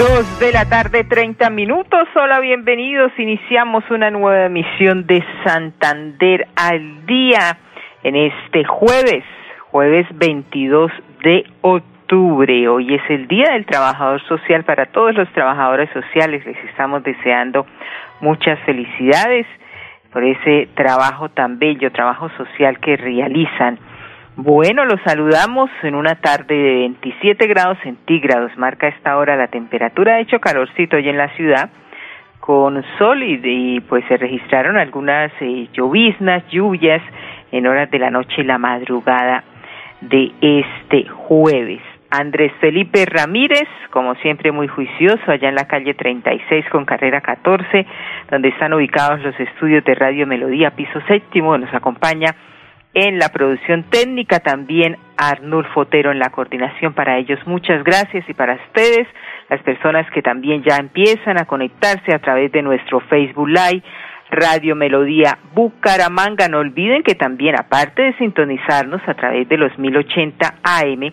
Dos de la tarde, 30 minutos. Hola, bienvenidos. Iniciamos una nueva emisión de Santander al día en este jueves, jueves 22 de octubre. Hoy es el Día del Trabajador Social para todos los trabajadores sociales. Les estamos deseando muchas felicidades por ese trabajo tan bello, trabajo social que realizan bueno, los saludamos en una tarde de 27 grados centígrados, marca esta hora la temperatura, ha hecho calorcito hoy en la ciudad, con sol y, pues se registraron algunas eh, lloviznas, lluvias en horas de la noche y la madrugada de este jueves. Andrés Felipe Ramírez, como siempre muy juicioso, allá en la calle 36 con carrera 14, donde están ubicados los estudios de Radio Melodía, piso séptimo, nos acompaña en la producción técnica, también Arnulfo Otero en la coordinación. Para ellos muchas gracias y para ustedes, las personas que también ya empiezan a conectarse a través de nuestro Facebook Live, Radio Melodía Bucaramanga. No olviden que también, aparte de sintonizarnos a través de los 1080 AM,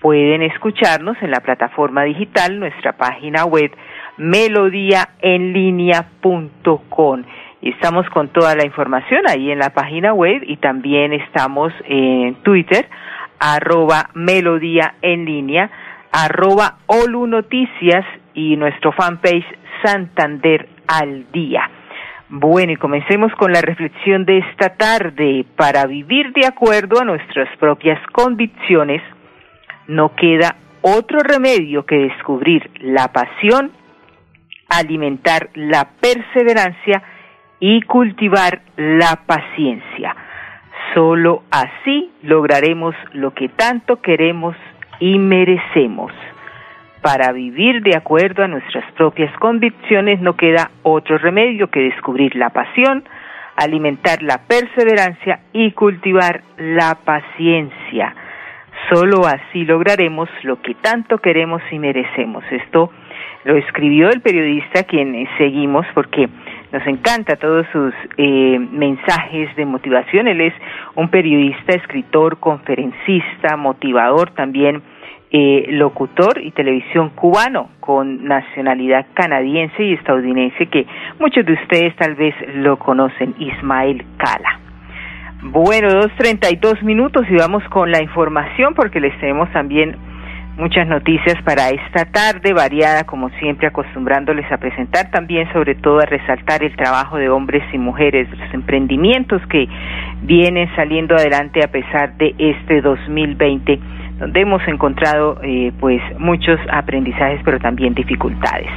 pueden escucharnos en la plataforma digital, nuestra página web melodíaenlínea.com. Estamos con toda la información ahí en la página web y también estamos en Twitter, arroba melodía en línea, arroba Olu Noticias y nuestro fanpage Santander al día. Bueno, y comencemos con la reflexión de esta tarde. Para vivir de acuerdo a nuestras propias convicciones, no queda otro remedio que descubrir la pasión, alimentar la perseverancia y cultivar la paciencia. Solo así lograremos lo que tanto queremos y merecemos. Para vivir de acuerdo a nuestras propias convicciones no queda otro remedio que descubrir la pasión, alimentar la perseverancia y cultivar la paciencia. Solo así lograremos lo que tanto queremos y merecemos. Esto lo escribió el periodista quien seguimos porque nos encanta todos sus eh, mensajes de motivación. Él es un periodista, escritor, conferencista, motivador, también eh, locutor y televisión cubano con nacionalidad canadiense y estadounidense que muchos de ustedes tal vez lo conocen, Ismael Cala. Bueno, dos treinta y dos minutos y vamos con la información porque les tenemos también muchas noticias para esta tarde, variada como siempre, acostumbrándoles a presentar también, sobre todo a resaltar el trabajo de hombres y mujeres, los emprendimientos que vienen saliendo adelante a pesar de este 2020, donde hemos encontrado eh, pues muchos aprendizajes, pero también dificultades.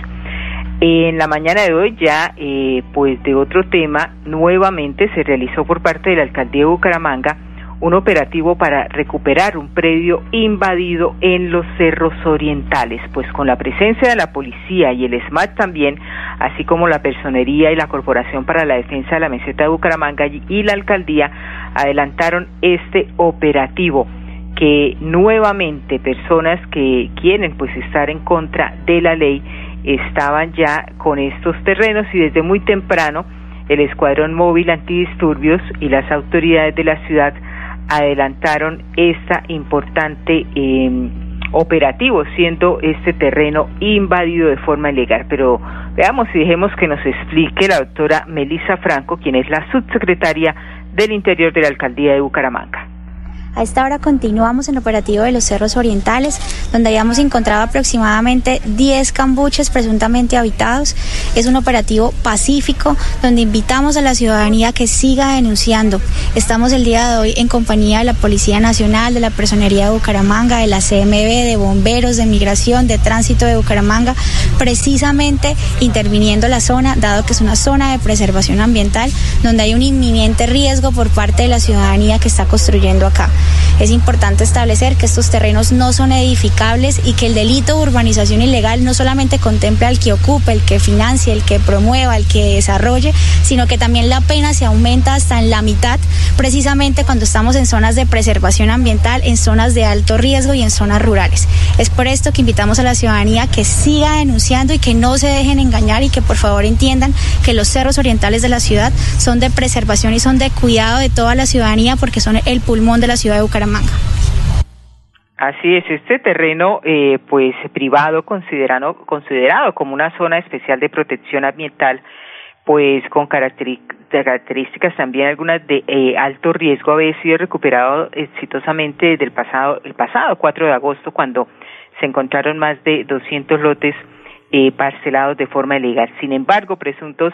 En la mañana de hoy ya, eh, pues de otro tema, nuevamente se realizó por parte de la alcaldía de Bucaramanga un operativo para recuperar un predio invadido en los cerros orientales, pues con la presencia de la policía y el SMAT también, así como la personería y la Corporación para la Defensa de la Meseta de Bucaramanga y la alcaldía adelantaron este operativo que nuevamente personas que quieren pues estar en contra de la ley estaban ya con estos terrenos y desde muy temprano el escuadrón móvil antidisturbios y las autoridades de la ciudad adelantaron esta importante eh, operativo, siendo este terreno invadido de forma ilegal. Pero veamos y dejemos que nos explique la doctora Melissa Franco, quien es la subsecretaria del Interior de la Alcaldía de Bucaramanga. A esta hora continuamos en operativo de los Cerros Orientales, donde habíamos encontrado aproximadamente 10 cambuches presuntamente habitados. Es un operativo pacífico donde invitamos a la ciudadanía que siga denunciando. Estamos el día de hoy en compañía de la Policía Nacional, de la Personería de Bucaramanga, de la CMB, de bomberos, de migración, de tránsito de Bucaramanga, precisamente interviniendo la zona, dado que es una zona de preservación ambiental donde hay un inminente riesgo por parte de la ciudadanía que está construyendo acá. Es importante establecer que estos terrenos no son edificables y que el delito de urbanización ilegal no solamente contempla al que ocupe, el que financie, el que promueva, el que desarrolle, sino que también la pena se aumenta hasta en la mitad, precisamente cuando estamos en zonas de preservación ambiental, en zonas de alto riesgo y en zonas rurales. Es por esto que invitamos a la ciudadanía que siga denunciando y que no se dejen engañar y que por favor entiendan que los cerros orientales de la ciudad son de preservación y son de cuidado de toda la ciudadanía porque son el pulmón de la ciudad de Bucaramanga. Así es, este terreno, eh, pues privado, considerado, considerado como una zona especial de protección ambiental, pues con características también algunas de eh, alto riesgo, había sido recuperado exitosamente desde el pasado, el pasado 4 de agosto, cuando se encontraron más de 200 lotes eh, parcelados de forma ilegal. Sin embargo, presuntos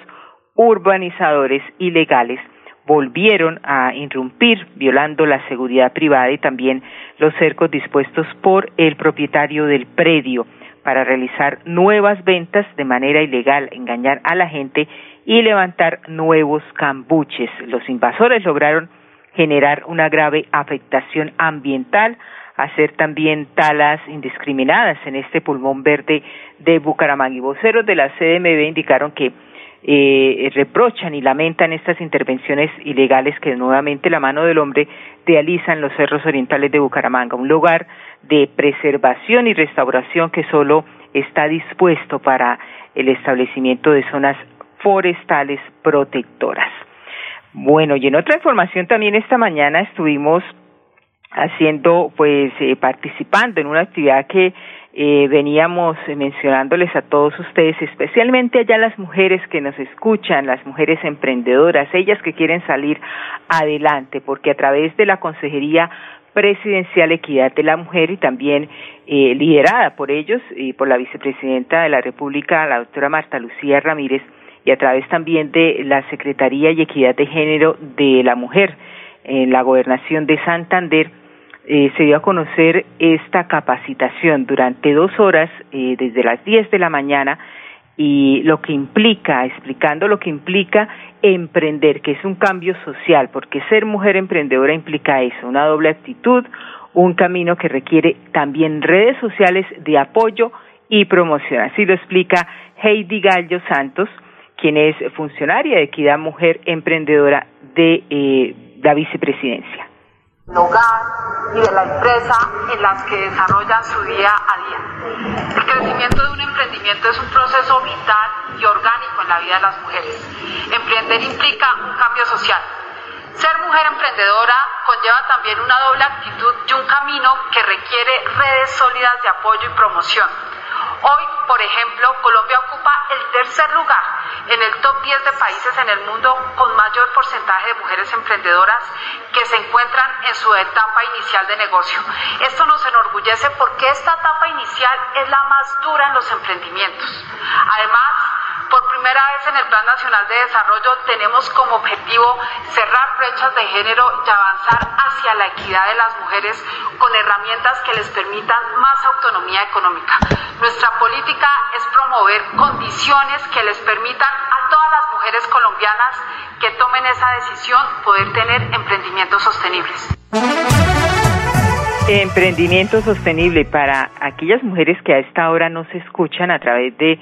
urbanizadores ilegales volvieron a irrumpir, violando la seguridad privada y también los cercos dispuestos por el propietario del predio para realizar nuevas ventas de manera ilegal, engañar a la gente y levantar nuevos cambuches. Los invasores lograron generar una grave afectación ambiental, hacer también talas indiscriminadas en este pulmón verde de Bucaramanga. Y voceros de la CDMB indicaron que eh, reprochan y lamentan estas intervenciones ilegales que nuevamente la mano del hombre realizan los cerros orientales de Bucaramanga, un lugar de preservación y restauración que solo está dispuesto para el establecimiento de zonas forestales protectoras. Bueno, y en otra información también esta mañana estuvimos haciendo, pues, eh, participando en una actividad que eh, veníamos mencionándoles a todos ustedes, especialmente allá las mujeres que nos escuchan, las mujeres emprendedoras, ellas que quieren salir adelante, porque a través de la Consejería Presidencial Equidad de la Mujer y también eh, liderada por ellos y por la vicepresidenta de la República, la doctora Marta Lucía Ramírez, y a través también de la Secretaría y Equidad de Género de la Mujer en la Gobernación de Santander, eh, se dio a conocer esta capacitación durante dos horas eh, desde las 10 de la mañana y lo que implica, explicando lo que implica emprender, que es un cambio social, porque ser mujer emprendedora implica eso, una doble actitud, un camino que requiere también redes sociales de apoyo y promoción. Así lo explica Heidi Gallo Santos, quien es funcionaria de Equidad Mujer Emprendedora de eh, la Vicepresidencia hogar y de la empresa en las que desarrollan su día a día. El crecimiento de un emprendimiento es un proceso vital y orgánico en la vida de las mujeres. Emprender implica un cambio social. Ser mujer emprendedora conlleva también una doble actitud y un camino que requiere redes sólidas de apoyo y promoción Hoy, por ejemplo, Colombia ocupa el tercer lugar en el top 10 de países en el mundo con mayor porcentaje de mujeres emprendedoras que se encuentran en su etapa inicial de negocio. Esto nos enorgullece porque esta etapa inicial es la más dura en los emprendimientos. Además, primera vez en el Plan Nacional de Desarrollo tenemos como objetivo cerrar brechas de género y avanzar hacia la equidad de las mujeres con herramientas que les permitan más autonomía económica. Nuestra política es promover condiciones que les permitan a todas las mujeres colombianas que tomen esa decisión poder tener emprendimientos sostenibles. Emprendimiento sostenible para aquellas mujeres que a esta hora no se escuchan a través de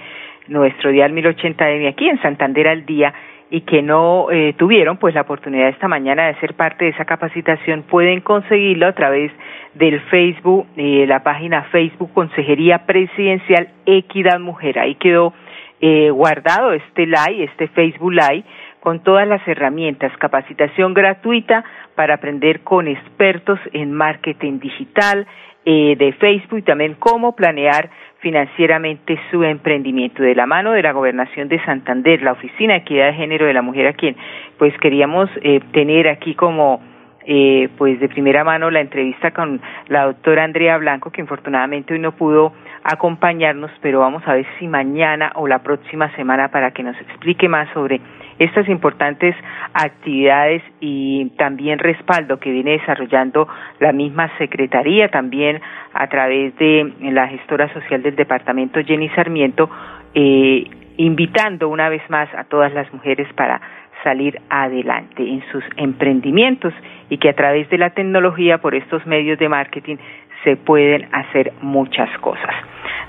nuestro dial 1080M aquí en Santander al día y que no eh, tuvieron pues la oportunidad esta mañana de ser parte de esa capacitación pueden conseguirlo a través del Facebook, eh, la página Facebook Consejería Presidencial Equidad Mujer. Ahí quedó eh, guardado este live, este Facebook Live con todas las herramientas, capacitación gratuita para aprender con expertos en marketing digital eh, de Facebook y también cómo planear financieramente su emprendimiento. De la mano de la Gobernación de Santander, la Oficina de Equidad de Género de la Mujer, a quien pues queríamos eh, tener aquí como eh, pues de primera mano la entrevista con la doctora Andrea Blanco, que infortunadamente hoy no pudo acompañarnos, pero vamos a ver si mañana o la próxima semana para que nos explique más sobre estas importantes actividades y también respaldo que viene desarrollando la misma Secretaría, también a través de la gestora social del departamento, Jenny Sarmiento, eh, invitando una vez más a todas las mujeres para salir adelante en sus emprendimientos y que a través de la tecnología, por estos medios de marketing, se pueden hacer muchas cosas.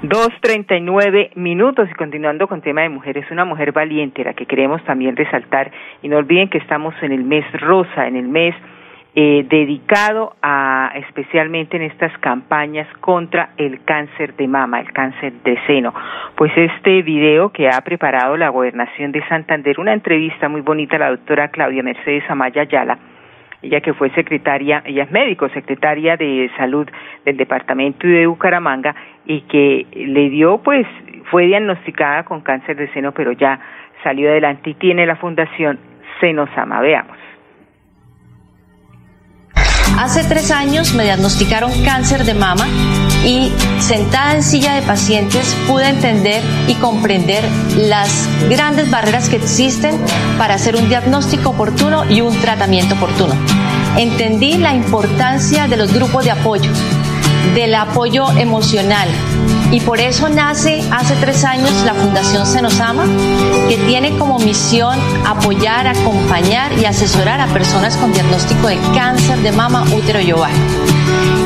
Dos treinta y nueve minutos y continuando con tema de mujeres, una mujer valiente, la que queremos también resaltar y no olviden que estamos en el mes rosa, en el mes eh, dedicado a especialmente en estas campañas contra el cáncer de mama, el cáncer de seno. Pues este video que ha preparado la gobernación de Santander, una entrevista muy bonita a la doctora Claudia Mercedes Amaya Ayala, ella que fue secretaria, ella es médico, secretaria de salud del departamento de Bucaramanga y que le dio, pues, fue diagnosticada con cáncer de seno, pero ya salió adelante y tiene la fundación Senosama. Veamos. Hace tres años me diagnosticaron cáncer de mama y sentada en silla de pacientes pude entender y comprender las grandes barreras que existen para hacer un diagnóstico oportuno y un tratamiento oportuno. Entendí la importancia de los grupos de apoyo, del apoyo emocional, y por eso nace hace tres años la Fundación Senosama, que tiene como misión apoyar, acompañar y asesorar a personas con diagnóstico de cáncer de mama, útero y ovario.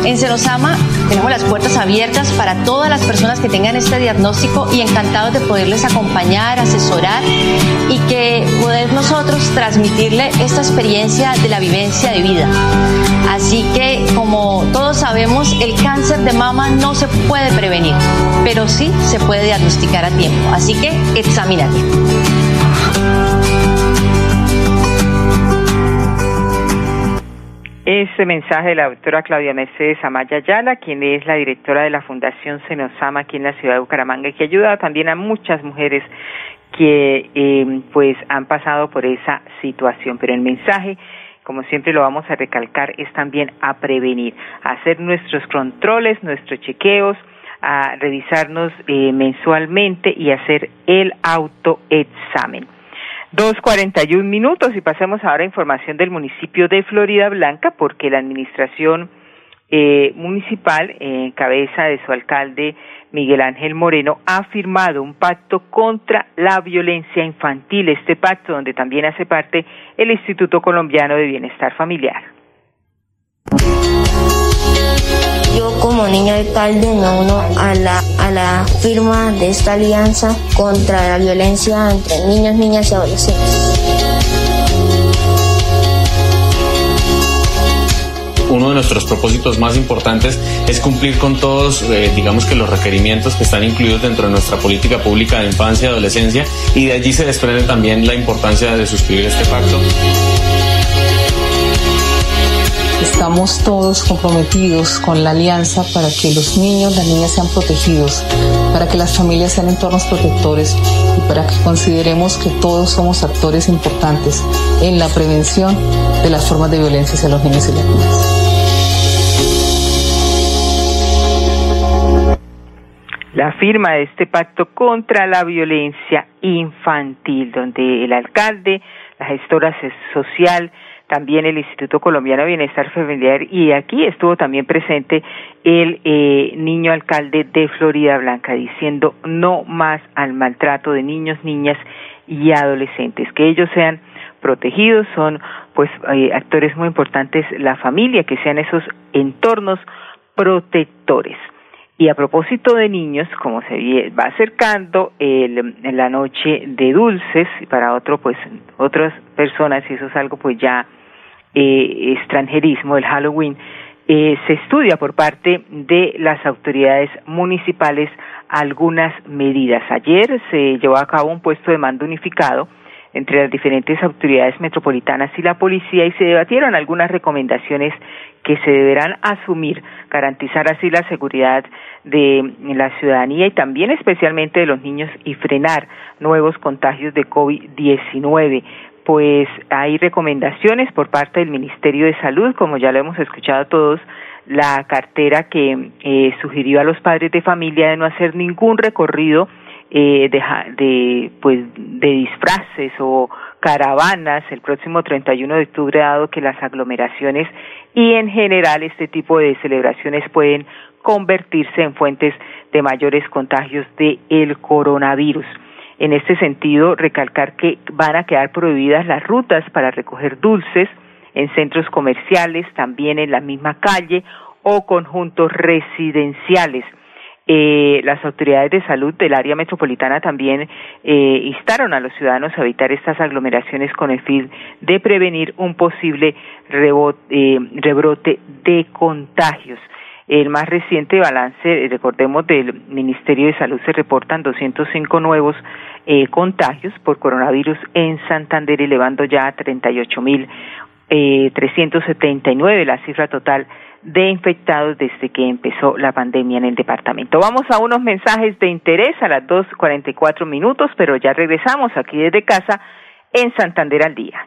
En Senosama tenemos las puertas abiertas para todas las personas que tengan este diagnóstico y encantados de poderles acompañar, asesorar y que poder nosotros transmitirle esta experiencia de la vivencia de vida. Así que, como todos sabemos, el cáncer de mama no se puede prevenir, pero sí se puede diagnosticar a tiempo. Así que, examínate. Este mensaje de la doctora Claudia Mercedes Amaya Ayala, quien es la directora de la Fundación Senosama aquí en la ciudad de Bucaramanga y que ha ayudado también a muchas mujeres que eh, pues han pasado por esa situación. Pero el mensaje como siempre lo vamos a recalcar, es también a prevenir, a hacer nuestros controles, nuestros chequeos, a revisarnos eh, mensualmente y hacer el autoexamen. Dos cuarenta y un minutos y pasemos ahora a información del municipio de Florida Blanca porque la administración eh, municipal en cabeza de su alcalde Miguel Ángel Moreno ha firmado un pacto contra la violencia infantil, este pacto donde también hace parte el Instituto Colombiano de Bienestar Familiar. Yo como niño alcalde me uno a la, a la firma de esta alianza contra la violencia entre niños, niñas y adolescentes. uno de nuestros propósitos más importantes es cumplir con todos, eh, digamos que los requerimientos que están incluidos dentro de nuestra política pública de infancia y adolescencia y de allí se desprende también la importancia de suscribir este pacto. Estamos todos comprometidos con la alianza para que los niños, las niñas sean protegidos, para que las familias sean entornos protectores y para que consideremos que todos somos actores importantes en la prevención de las formas de violencia hacia los niños y las niñas. la firma de este pacto contra la violencia infantil, donde el alcalde, la gestora social, también el Instituto Colombiano de Bienestar Familiar y aquí estuvo también presente el eh, niño alcalde de Florida Blanca diciendo no más al maltrato de niños, niñas y adolescentes, que ellos sean protegidos, son pues eh, actores muy importantes la familia, que sean esos entornos protectores. Y a propósito de niños, como se va acercando el, la noche de dulces, para otro, pues, otras personas, y eso es algo pues ya eh, extranjerismo, el Halloween, eh, se estudia por parte de las autoridades municipales algunas medidas. Ayer se llevó a cabo un puesto de mando unificado entre las diferentes autoridades metropolitanas y la policía y se debatieron algunas recomendaciones que se deberán asumir, garantizar así la seguridad de la ciudadanía y también especialmente de los niños y frenar nuevos contagios de COVID-19 pues hay recomendaciones por parte del Ministerio de Salud, como ya lo hemos escuchado todos, la cartera que eh, sugirió a los padres de familia de no hacer ningún recorrido eh, de, de, pues, de disfraces o caravanas el próximo 31 de octubre, dado que las aglomeraciones y en general este tipo de celebraciones pueden convertirse en fuentes de mayores contagios de el coronavirus. En este sentido, recalcar que van a quedar prohibidas las rutas para recoger dulces en centros comerciales, también en la misma calle o conjuntos residenciales. Eh, las autoridades de salud del área metropolitana también eh, instaron a los ciudadanos a evitar estas aglomeraciones con el fin de prevenir un posible eh, rebrote de contagios. El más reciente balance, recordemos, del Ministerio de Salud se reportan 205 nuevos eh, contagios por coronavirus en Santander, elevando ya a 38.379 la cifra total de infectados desde que empezó la pandemia en el departamento. Vamos a unos mensajes de interés a las 2.44 minutos, pero ya regresamos aquí desde casa en Santander al día.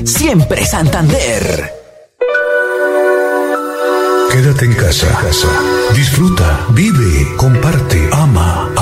Siempre Santander. Quédate en casa. Disfruta, vive, comparte, ama,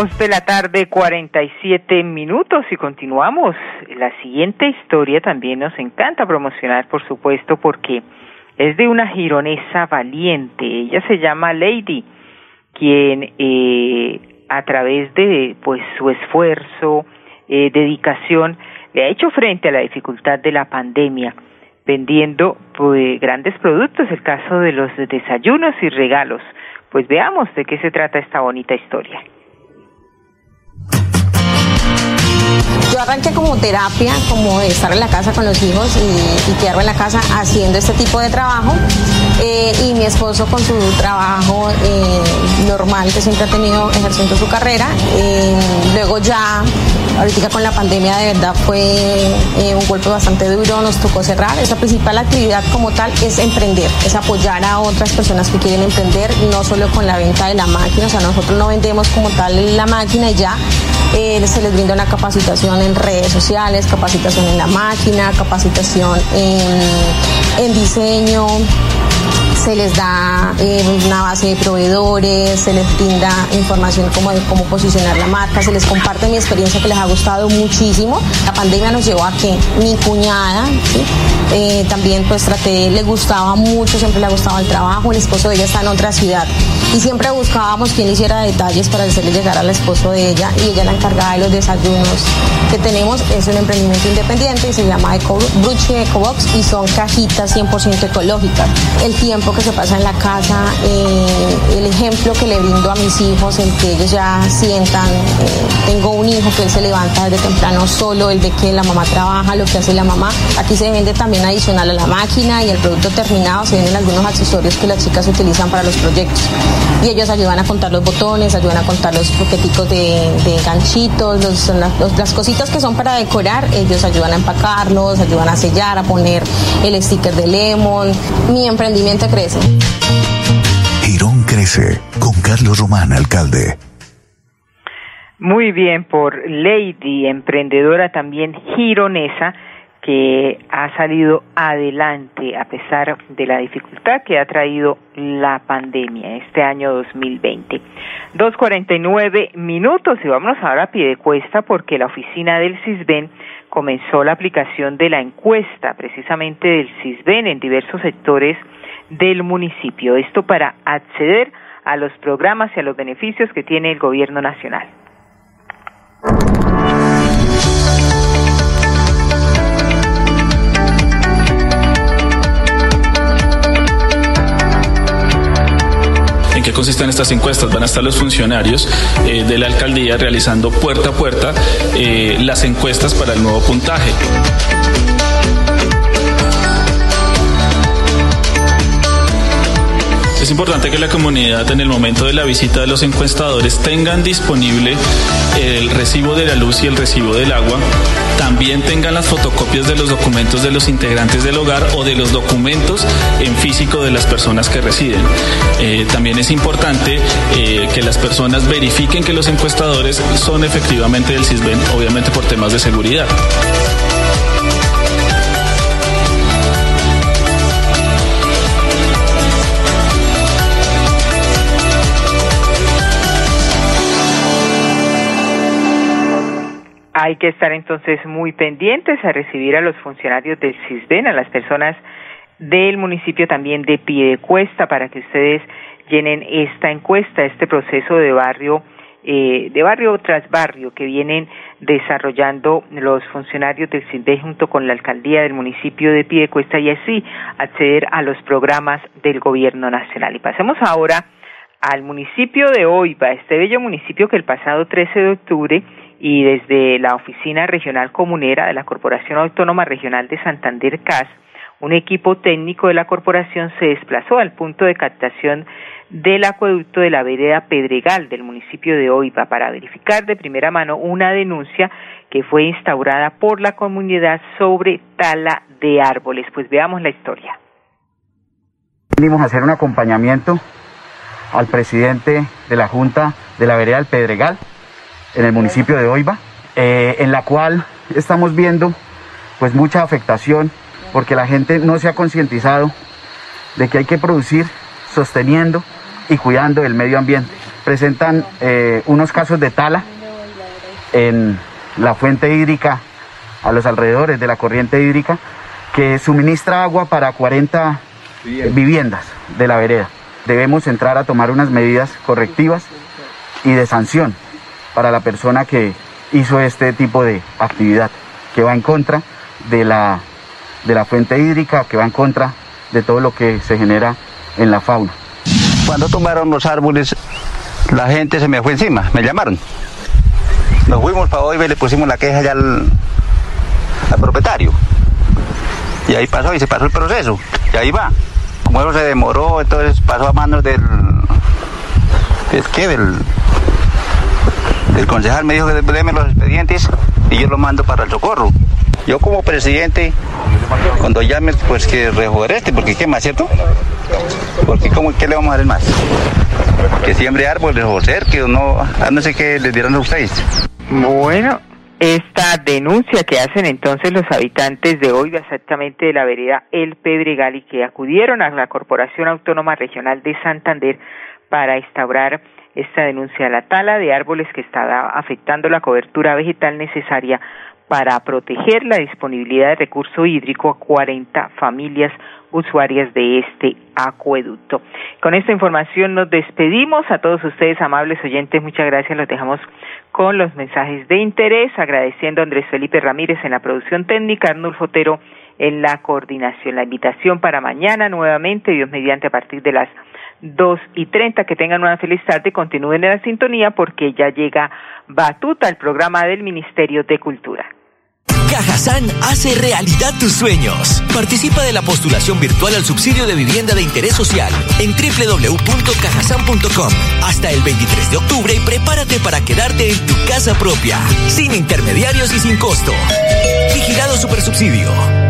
Dos de la tarde, cuarenta y siete minutos y continuamos. La siguiente historia también nos encanta promocionar, por supuesto, porque es de una gironesa valiente. Ella se llama Lady, quien eh, a través de pues su esfuerzo, eh, dedicación, le ha hecho frente a la dificultad de la pandemia, vendiendo pues, grandes productos, el caso de los desayunos y regalos. Pues veamos de qué se trata esta bonita historia. Yo arranqué como terapia, como estar en la casa con los hijos y, y quedarme en la casa haciendo este tipo de trabajo. Eh, y mi esposo con su trabajo eh, normal que siempre ha tenido ejerciendo su carrera. Eh, luego ya, ahorita con la pandemia de verdad fue un golpe bastante duro, nos tocó cerrar. Esa principal actividad como tal es emprender, es apoyar a otras personas que quieren emprender, no solo con la venta de la máquina, o sea, nosotros no vendemos como tal la máquina y ya, se les brinda una capacitación en redes sociales, capacitación en la máquina, capacitación en, en diseño, se les da eh, una base de proveedores, se les brinda información como de cómo posicionar la marca, se les comparte mi experiencia que les ha gustado muchísimo. La pandemia nos llevó a que mi cuñada eh, también pues traté, le gustaba mucho, siempre le ha gustado el trabajo, el esposo de ella está en otra ciudad y siempre buscábamos quien hiciera detalles para hacerle llegar al esposo de ella y ella la encargada de los desayunos que tenemos. Es un emprendimiento independiente y se llama Eco Bruche Ecobox y son cajitas 100% ecológicas. El tiempo tiempo que se pasa en la casa, eh, el ejemplo que le brindo a mis hijos, el que ellos ya sientan, eh, tengo un hijo que él se levanta desde temprano solo, el de que la mamá trabaja, lo que hace la mamá. Aquí se vende también adicional a la máquina y el producto terminado, se venden algunos accesorios que las chicas utilizan para los proyectos. Y ellos ayudan a contar los botones, ayudan a contar los paqueticos de, ganchitos, las cositas que son para decorar, ellos ayudan a empacarlos, ayudan a sellar, a poner el sticker de Lemon. Mi emprendimiento crece. Girón crece con Carlos Román, alcalde. Muy bien, por Lady, emprendedora también gironesa, que ha salido adelante a pesar de la dificultad que ha traído la pandemia este año 2020. 2.49 minutos y vámonos ahora a pie de cuesta porque la oficina del CISBEN comenzó la aplicación de la encuesta precisamente del CISBEN en diversos sectores del municipio. Esto para acceder a los programas y a los beneficios que tiene el gobierno nacional. ¿En qué consisten estas encuestas? Van a estar los funcionarios eh, de la alcaldía realizando puerta a puerta eh, las encuestas para el nuevo puntaje. Es importante que la comunidad en el momento de la visita de los encuestadores tengan disponible el recibo de la luz y el recibo del agua, también tengan las fotocopias de los documentos de los integrantes del hogar o de los documentos en físico de las personas que residen. Eh, también es importante eh, que las personas verifiquen que los encuestadores son efectivamente del CISBEN, obviamente por temas de seguridad. Hay que estar entonces muy pendientes a recibir a los funcionarios del CISBEN, a las personas del municipio también de Piedecuesta para que ustedes llenen esta encuesta, este proceso de barrio, eh, de barrio tras barrio que vienen desarrollando los funcionarios del CISBEN junto con la alcaldía del municipio de Piedecuesta y así acceder a los programas del gobierno nacional. Y pasemos ahora al municipio de Oiva, este bello municipio que el pasado 13 de octubre y desde la Oficina Regional Comunera de la Corporación Autónoma Regional de Santander CAS, un equipo técnico de la corporación se desplazó al punto de captación del acueducto de la vereda Pedregal del municipio de Oiva para verificar de primera mano una denuncia que fue instaurada por la comunidad sobre tala de árboles. Pues veamos la historia. Venimos a hacer un acompañamiento al presidente de la Junta de la vereda del Pedregal en el municipio de Oiva, eh, en la cual estamos viendo pues mucha afectación porque la gente no se ha concientizado de que hay que producir sosteniendo y cuidando el medio ambiente. Presentan eh, unos casos de tala en la fuente hídrica a los alrededores de la corriente hídrica que suministra agua para 40 viviendas de la vereda. Debemos entrar a tomar unas medidas correctivas y de sanción para la persona que hizo este tipo de actividad, que va en contra de la, de la fuente hídrica, que va en contra de todo lo que se genera en la fauna. Cuando tomaron los árboles, la gente se me fue encima, me llamaron. Nos fuimos para hoy y le pusimos la queja ya al, al propietario. Y ahí pasó y se pasó el proceso. Y ahí va. Como eso se demoró, entonces pasó a manos del. ¿Es qué? Del el concejal me dijo que déme los expedientes y yo lo mando para el socorro. Yo como presidente, cuando llame, pues que este, porque qué más, ¿cierto? Porque ¿cómo, ¿qué le vamos a dar más? Que siembre árboles o cerque no, no sé qué les dirán a ustedes. Bueno, esta denuncia que hacen entonces los habitantes de hoy, exactamente de la vereda El Pedregal, y que acudieron a la Corporación Autónoma Regional de Santander para instaurar esta denuncia de la tala de árboles que está afectando la cobertura vegetal necesaria para proteger la disponibilidad de recurso hídrico a 40 familias usuarias de este acueducto. Con esta información nos despedimos. A todos ustedes, amables oyentes, muchas gracias. Los dejamos con los mensajes de interés, agradeciendo a Andrés Felipe Ramírez en la producción técnica, Arnulfo Otero en la coordinación. La invitación para mañana nuevamente, Dios mediante, a partir de las dos y treinta. Que tengan una feliz tarde y continúen en la sintonía porque ya llega Batuta, el programa del Ministerio de Cultura. Cajazán hace realidad tus sueños. Participa de la postulación virtual al subsidio de vivienda de interés social en www.cajazán.com hasta el 23 de octubre y prepárate para quedarte en tu casa propia, sin intermediarios y sin costo. Vigilado Supersubsidio.